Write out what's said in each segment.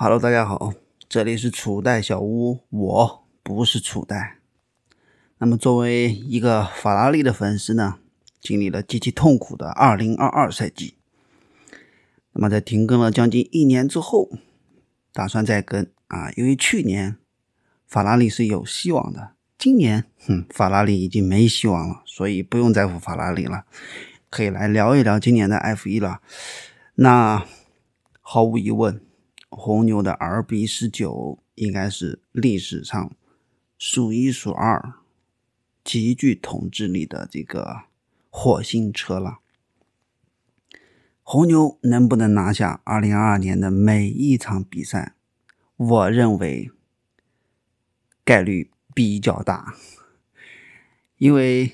Hello，大家好，这里是楚代小屋，我不是楚代。那么，作为一个法拉利的粉丝呢，经历了极其痛苦的2022赛季。那么，在停更了将近一年之后，打算再更啊，因为去年法拉利是有希望的，今年哼，法拉利已经没希望了，所以不用在乎法拉利了，可以来聊一聊今年的 F1 了。那毫无疑问。红牛的 RB 十九应该是历史上数一数二、极具统治力的这个火星车了。红牛能不能拿下2022年的每一场比赛？我认为概率比较大，因为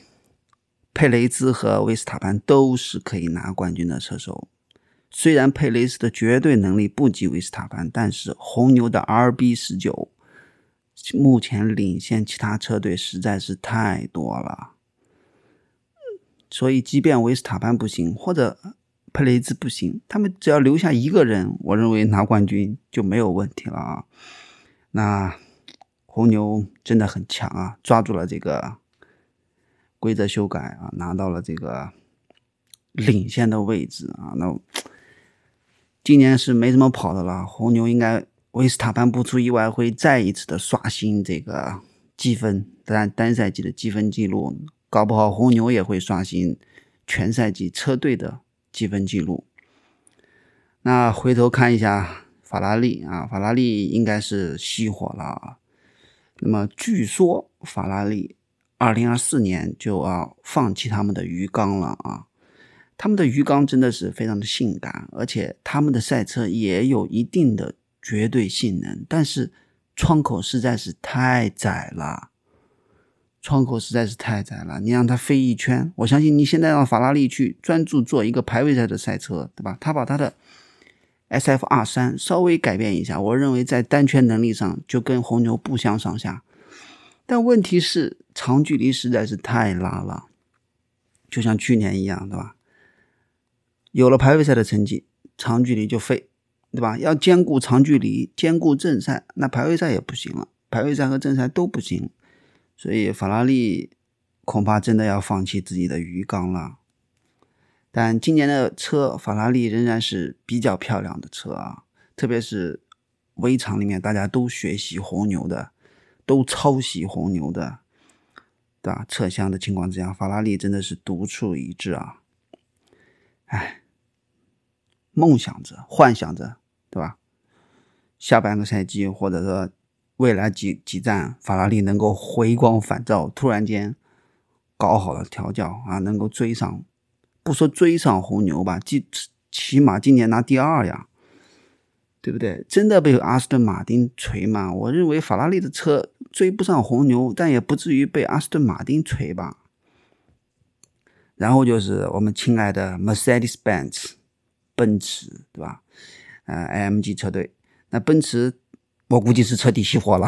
佩雷兹和维斯塔潘都是可以拿冠军的车手。虽然佩雷斯的绝对能力不及维斯塔潘，但是红牛的 RB 十九目前领先其他车队实在是太多了。所以，即便维斯塔潘不行，或者佩雷兹不行，他们只要留下一个人，我认为拿冠军就没有问题了啊。那红牛真的很强啊，抓住了这个规则修改啊，拿到了这个领先的位置啊，那。今年是没怎么跑的了，红牛应该维斯塔潘不出意外会再一次的刷新这个积分单单赛季的积分记录，搞不好红牛也会刷新全赛季车队的积分记录。那回头看一下法拉利啊，法拉利应该是熄火了。那么据说法拉利二零二四年就要放弃他们的鱼缸了啊。他们的鱼缸真的是非常的性感，而且他们的赛车也有一定的绝对性能，但是窗口实在是太窄了，窗口实在是太窄了。你让它飞一圈，我相信你现在让法拉利去专注做一个排位赛的赛车，对吧？他把他的 S F R 三稍微改变一下，我认为在单圈能力上就跟红牛不相上下。但问题是长距离实在是太拉了，就像去年一样，对吧？有了排位赛的成绩，长距离就废，对吧？要兼顾长距离，兼顾正赛，那排位赛也不行了，排位赛和正赛都不行，所以法拉利恐怕真的要放弃自己的鱼缸了。但今年的车，法拉利仍然是比较漂亮的车啊，特别是围场里面大家都学习红牛的，都抄袭红牛的，对吧？侧厢的情况之下，法拉利真的是独树一帜啊，哎。梦想着，幻想着，对吧？下半个赛季，或者说未来几几站，法拉利能够回光返照，突然间搞好了调教啊，能够追上，不说追上红牛吧，起起码今年拿第二呀，对不对？真的被阿斯顿马丁锤吗？我认为法拉利的车追不上红牛，但也不至于被阿斯顿马丁锤吧。然后就是我们亲爱的 Mercedes-Benz。奔驰对吧？呃，AMG 车队，那奔驰我估计是彻底熄火了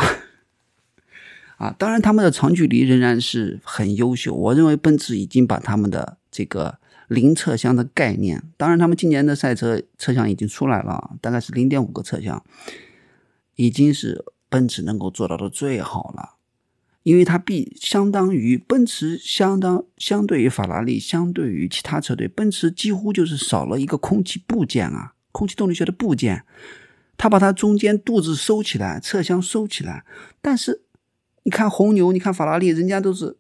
啊！当然，他们的长距离仍然是很优秀。我认为奔驰已经把他们的这个零车厢的概念，当然他们今年的赛车车厢已经出来了，大概是零点五个车厢，已经是奔驰能够做到的最好了。因为它必相当于奔驰，相当相对于法拉利，相对于其他车队，奔驰几乎就是少了一个空气部件啊，空气动力学的部件。它把它中间肚子收起来，侧厢收起来。但是你看红牛，你看法拉利，人家都是，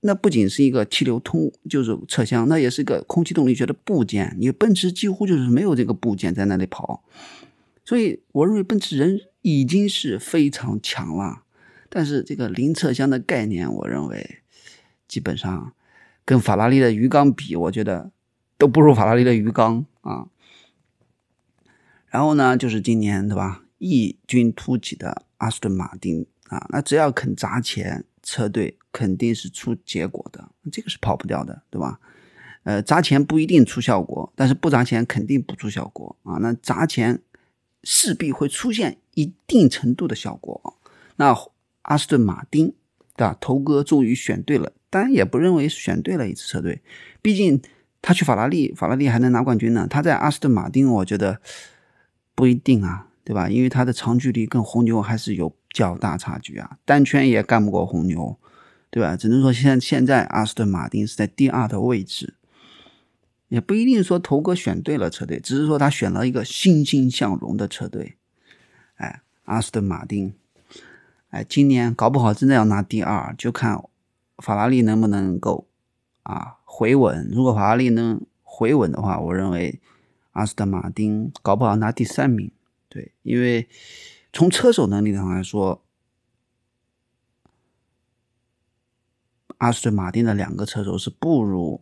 那不仅是一个气流通，就是侧厢，那也是一个空气动力学的部件。你奔驰几乎就是没有这个部件在那里跑，所以我认为奔驰人已经是非常强了。但是这个零侧厢的概念，我认为基本上跟法拉利的鱼缸比，我觉得都不如法拉利的鱼缸啊。然后呢，就是今年对吧，异军突起的阿斯顿马丁啊，那只要肯砸钱，车队肯定是出结果的，这个是跑不掉的，对吧？呃，砸钱不一定出效果，但是不砸钱肯定不出效果啊。那砸钱势必会出现一定程度的效果，那。阿斯顿马丁，对吧？头哥终于选对了，当然也不认为选对了一支车队，毕竟他去法拉利，法拉利还能拿冠军呢。他在阿斯顿马丁，我觉得不一定啊，对吧？因为他的长距离跟红牛还是有较大差距啊，单圈也干不过红牛，对吧？只能说现现在阿斯顿马丁是在第二的位置，也不一定说头哥选对了车队，只是说他选了一个欣欣向荣的车队。哎，阿斯顿马丁，哎，今年搞不好真的要拿第二，就看法拉利能不能够啊回稳。如果法拉利能回稳的话，我认为阿斯顿马丁搞不好拿第三名。对，因为从车手能力上来说，阿斯顿马丁的两个车手是不如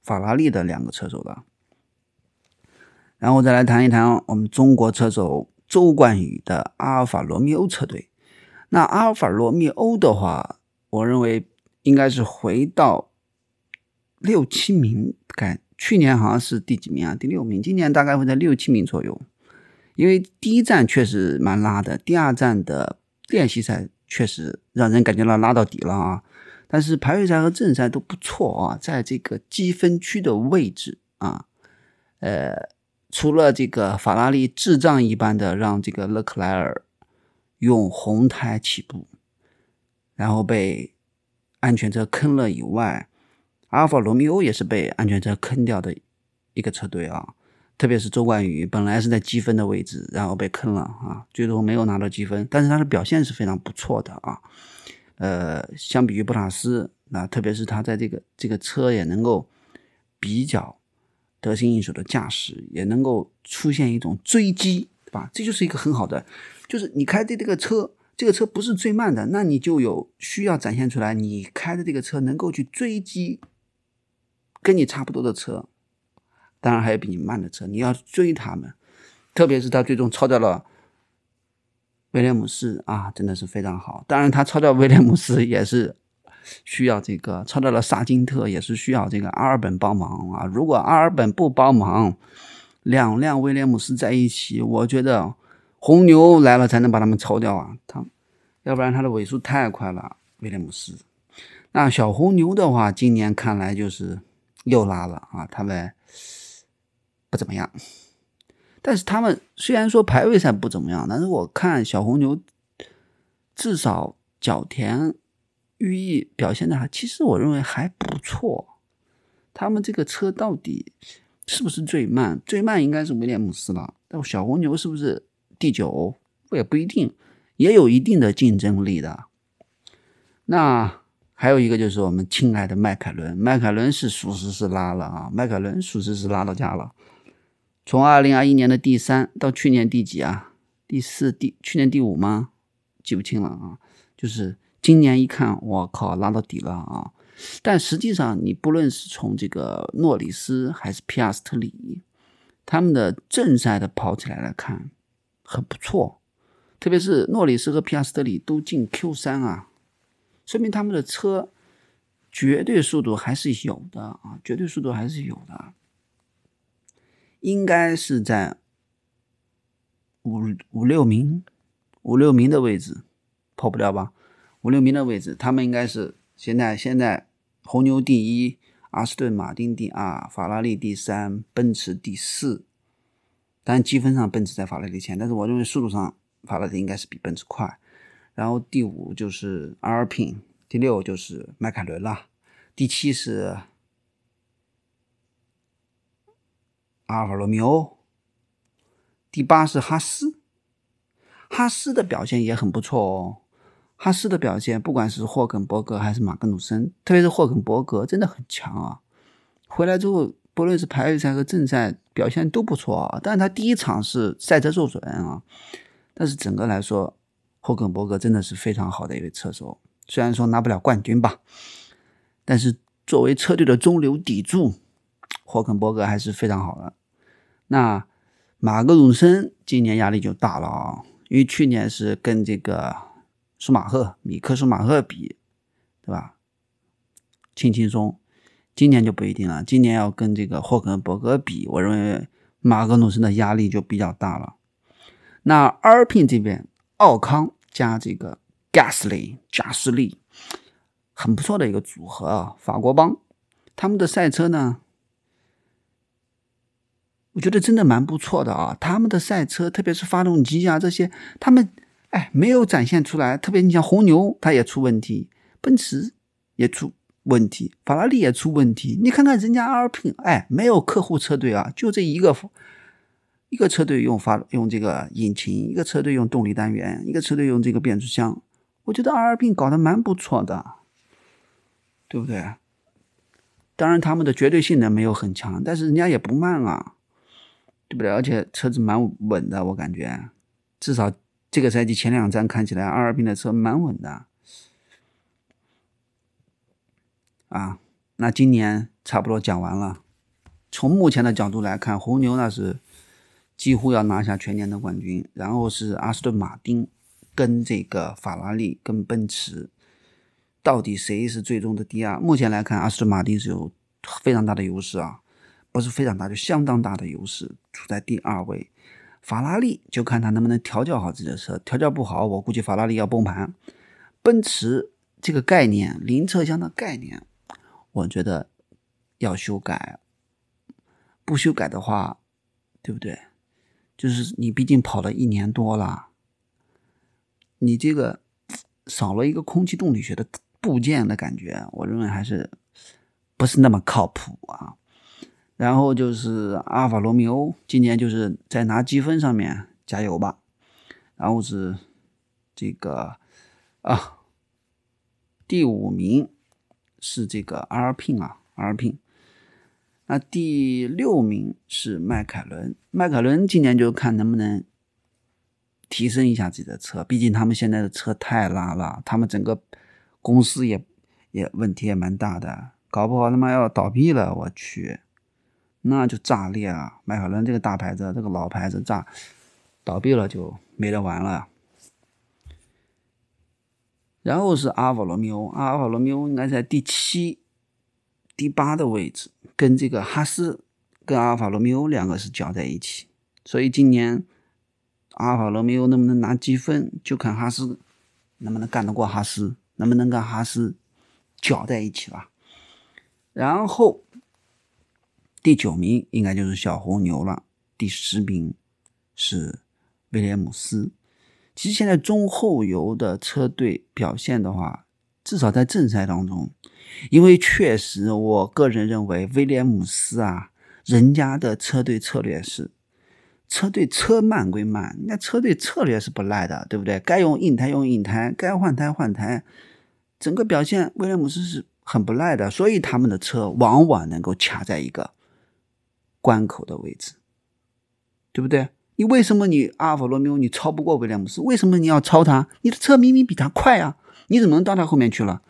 法拉利的两个车手的。然后再来谈一谈我们中国车手周冠宇的阿尔法罗密欧车队。那阿尔法罗密欧的话，我认为应该是回到六七名，感去年好像是第几名啊？第六名，今年大概会在六七名左右。因为第一站确实蛮拉的，第二站的练习赛确实让人感觉到拉到底了啊。但是排位赛和正赛都不错啊，在这个积分区的位置啊，呃，除了这个法拉利智障一般的让这个勒克莱尔用红胎起步，然后被安全车坑了以外，阿尔法罗密欧也是被安全车坑掉的一个车队啊。特别是周冠宇，本来是在积分的位置，然后被坑了啊，最终没有拿到积分，但是他的表现是非常不错的啊。呃，相比于布塔斯，那特别是他在这个这个车也能够比较得心应手的驾驶，也能够出现一种追击，对吧？这就是一个很好的，就是你开的这个车，这个车不是最慢的，那你就有需要展现出来，你开的这个车能够去追击跟你差不多的车。当然还有比你慢的车，你要追他们，特别是他最终超掉了威廉姆斯啊，真的是非常好。当然，他超掉威廉姆斯也是需要这个，超掉了萨金特也是需要这个阿尔本帮忙啊。如果阿尔本不帮忙，两辆威廉姆斯在一起，我觉得红牛来了才能把他们超掉啊。他要不然他的尾速太快了，威廉姆斯。那小红牛的话，今年看来就是又拉了啊，他们。不怎么样，但是他们虽然说排位赛不怎么样，但是我看小红牛至少角田寓意表现的还，其实我认为还不错。他们这个车到底是不是最慢？最慢应该是威廉姆斯了，但小红牛是不是第九？我也不一定，也有一定的竞争力的。那。还有一个就是我们亲爱的迈凯伦，迈凯伦是属实是拉了啊，迈凯伦属实是拉到家了。从二零二一年的第三到去年第几啊？第四、第去年第五吗？记不清了啊。就是今年一看，我靠，拉到底了啊！但实际上，你不论是从这个诺里斯还是皮亚斯特里，他们的正赛的跑起来来看，很不错。特别是诺里斯和皮亚斯特里都进 Q 三啊。说明他们的车绝对速度还是有的啊，绝对速度还是有的，应该是在五五六名、五六名的位置，跑不了吧？五六名的位置，他们应该是现在现在红牛第一，阿斯顿马丁第二，法拉利第三，奔驰第四。当然积分上奔驰在法拉利前，但是我认为速度上法拉利应该是比奔驰快。然后第五就是阿尔品，第六就是迈凯伦了，第七是阿尔法罗密欧，第八是哈斯，哈斯的表现也很不错哦。哈斯的表现，不管是霍肯伯格还是马格努森，特别是霍肯伯格真的很强啊。回来之后，不论是排位赛和正赛表现都不错啊。但是他第一场是赛车受损啊，但是整个来说。霍肯伯格真的是非常好的一位车手，虽然说拿不了冠军吧，但是作为车队的中流砥柱，霍肯伯格还是非常好的。那马格努森今年压力就大了啊，因为去年是跟这个舒马赫、米克舒马赫比，对吧？轻轻松，今年就不一定了，今年要跟这个霍肯伯格比，我认为马格努森的压力就比较大了。那阿尔品这边，奥康。加这个 Gasly 加斯利，很不错的一个组合啊！法国帮他们的赛车呢，我觉得真的蛮不错的啊。他们的赛车，特别是发动机啊这些，他们哎没有展现出来。特别你像红牛，它也出问题，奔驰也出问题，法拉利也出问题。你看看人家阿尔平，哎，没有客户车队啊，就这一个一个车队用发用这个引擎，一个车队用动力单元，一个车队用这个变速箱。我觉得阿尔平搞得蛮不错的，对不对？当然，他们的绝对性能没有很强，但是人家也不慢啊，对不对？而且车子蛮稳的，我感觉，至少这个赛季前两站看起来，阿尔滨的车蛮稳的。啊，那今年差不多讲完了。从目前的角度来看，红牛那是几乎要拿下全年的冠军，然后是阿斯顿马丁跟这个法拉利跟奔驰。到底谁是最终的第二？目前来看，阿斯顿马丁是有非常大的优势啊，不是非常大，就相当大的优势，处在第二位。法拉利就看他能不能调教好自己的车，调教不好，我估计法拉利要崩盘。奔驰这个概念，零车厢的概念，我觉得要修改。不修改的话，对不对？就是你毕竟跑了一年多了，你这个少了一个空气动力学的。部件的感觉，我认为还是不是那么靠谱啊。然后就是阿尔法罗密欧，今年就是在拿积分上面加油吧。然后是这个啊，第五名是这个阿尔聘啊，阿尔聘。那第六名是迈凯伦，迈凯伦今年就看能不能提升一下自己的车，毕竟他们现在的车太拉了，他们整个。公司也也问题也蛮大的，搞不好他妈要倒闭了，我去，那就炸裂啊！迈凯伦这个大牌子，这个老牌子炸倒闭了就没得玩了。然后是阿尔法罗密欧，阿尔法罗密欧应该在第七、第八的位置，跟这个哈斯跟阿尔法罗密欧两个是搅在一起，所以今年阿尔法罗密欧能不能拿积分，就看哈斯能不能干得过哈斯。能不能跟哈斯搅在一起吧？然后第九名应该就是小红牛了，第十名是威廉姆斯。其实现在中后游的车队表现的话，至少在正赛当中，因为确实我个人认为威廉姆斯啊，人家的车队策略是车队车慢归慢，那车队策略是不赖的，对不对？该用硬胎用硬胎，该换胎换胎。整个表现，威廉姆斯是很不赖的，所以他们的车往往能够卡在一个关口的位置，对不对？你为什么你阿尔法罗密欧你超不过威廉姆斯？为什么你要超他？你的车明明比他快啊，你怎么能到他后面去了？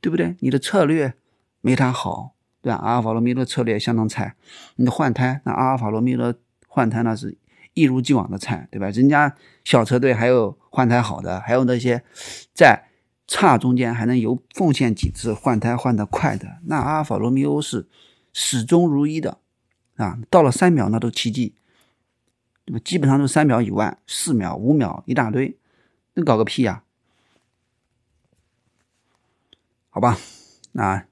对不对？你的策略没他好，对吧？阿尔法罗密欧的策略相当菜，你的换胎，那阿尔法罗密欧的换胎那是一如既往的菜，对吧？人家小车队还有换胎好的，还有那些在。差中间还能有奉献几次换胎换得快的，那阿尔法罗密欧是始终如一的啊！到了三秒那都奇迹，那么基本上都三秒以外，四秒、五秒一大堆，能搞个屁呀？好吧，那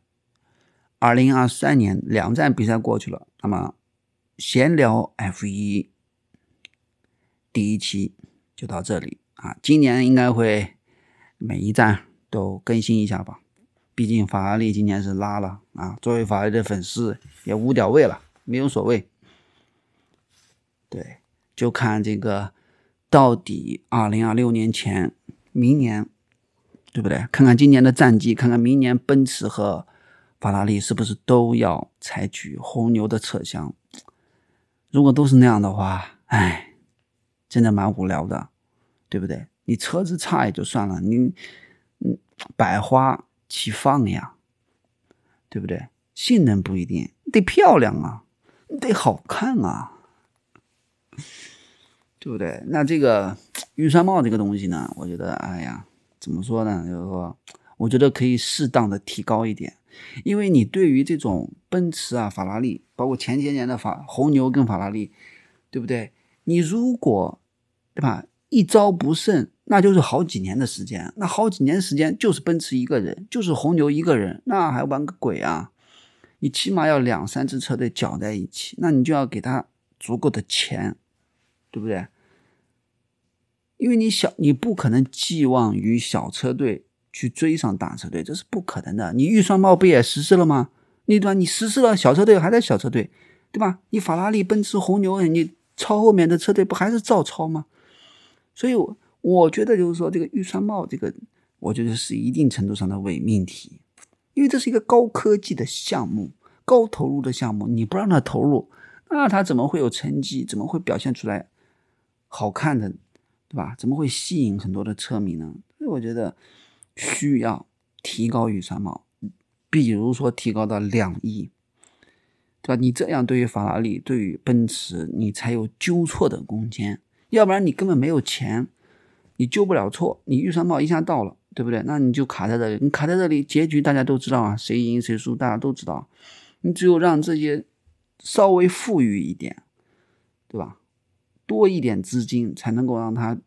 二零二三年两站比赛过去了，那么闲聊 F 一第一期就到这里啊，今年应该会。每一站都更新一下吧，毕竟法拉利今年是拉了啊。作为法拉利的粉丝也无屌味了，没有所谓。对，就看这个到底二零二六年前，明年对不对？看看今年的战绩，看看明年奔驰和法拉利是不是都要采取红牛的车厢。如果都是那样的话，哎，真的蛮无聊的，对不对？你车子差也就算了，你，嗯，百花齐放呀，对不对？性能不一定得漂亮啊，得好看啊，对不对？那这个预算帽这个东西呢，我觉得，哎呀，怎么说呢？就是说，我觉得可以适当的提高一点，因为你对于这种奔驰啊、法拉利，包括前些年的法红牛跟法拉利，对不对？你如果，对吧？一招不慎，那就是好几年的时间。那好几年时间就是奔驰一个人，就是红牛一个人，那还玩个鬼啊！你起码要两三支车队搅在一起，那你就要给他足够的钱，对不对？因为你小，你不可能寄望于小车队去追上大车队，这是不可能的。你预算帽不也实施了吗？你对吧？你实施了，小车队还在小车队，对吧？你法拉利、奔驰、红牛，你超后面的车队不还是照超吗？所以，我我觉得就是说，这个预算帽，这个我觉得是一定程度上的伪命题，因为这是一个高科技的项目，高投入的项目，你不让他投入，那他怎么会有成绩？怎么会表现出来好看的？对吧？怎么会吸引很多的车迷呢？所以我觉得需要提高预算帽，比如说提高到两亿，对吧？你这样对于法拉利、对于奔驰，你才有纠错的空间。要不然你根本没有钱，你纠不了错。你预算帽一下到了，对不对？那你就卡在这里，你卡在这里，结局大家都知道啊，谁赢谁输大家都知道。你只有让这些稍微富裕一点，对吧？多一点资金才能够让他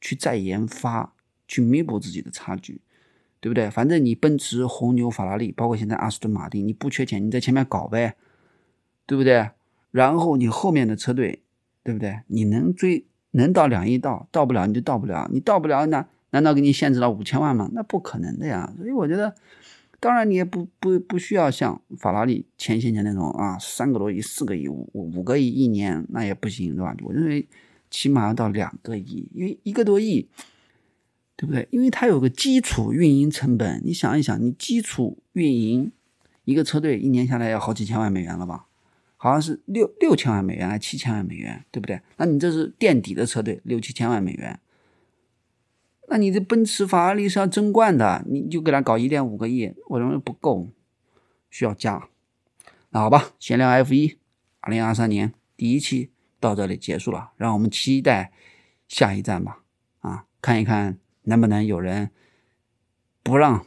去再研发，去弥补自己的差距，对不对？反正你奔驰、红牛、法拉利，包括现在阿斯顿马丁，你不缺钱，你在前面搞呗，对不对？然后你后面的车队，对不对？你能追能到两亿到，到不了你就到不了，你到不了那难道给你限制到五千万吗？那不可能的呀！所以我觉得。当然，你也不不不需要像法拉利前些年那种啊，三个多亿、四个亿、五五个亿一年，那也不行，对吧？我认为起码要到两个亿，因为一个多亿，对不对？因为它有个基础运营成本，你想一想，你基础运营一个车队一年下来要好几千万美元了吧？好像是六六千万美元还七千万美元，对不对？那你这是垫底的车队，六七千万美元。那你这奔驰、法拉利是要争冠的，你就给他搞一点五个亿，我认为不够，需要加。那好吧，闲聊 F 一，二零二三年第一期到这里结束了，让我们期待下一站吧。啊，看一看能不能有人不让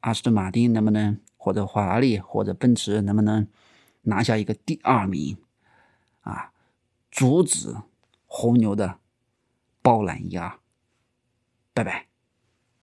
阿斯顿马丁能不能或者法拉利或者奔驰能不能拿下一个第二名啊，阻止红牛的包揽一二。拜拜。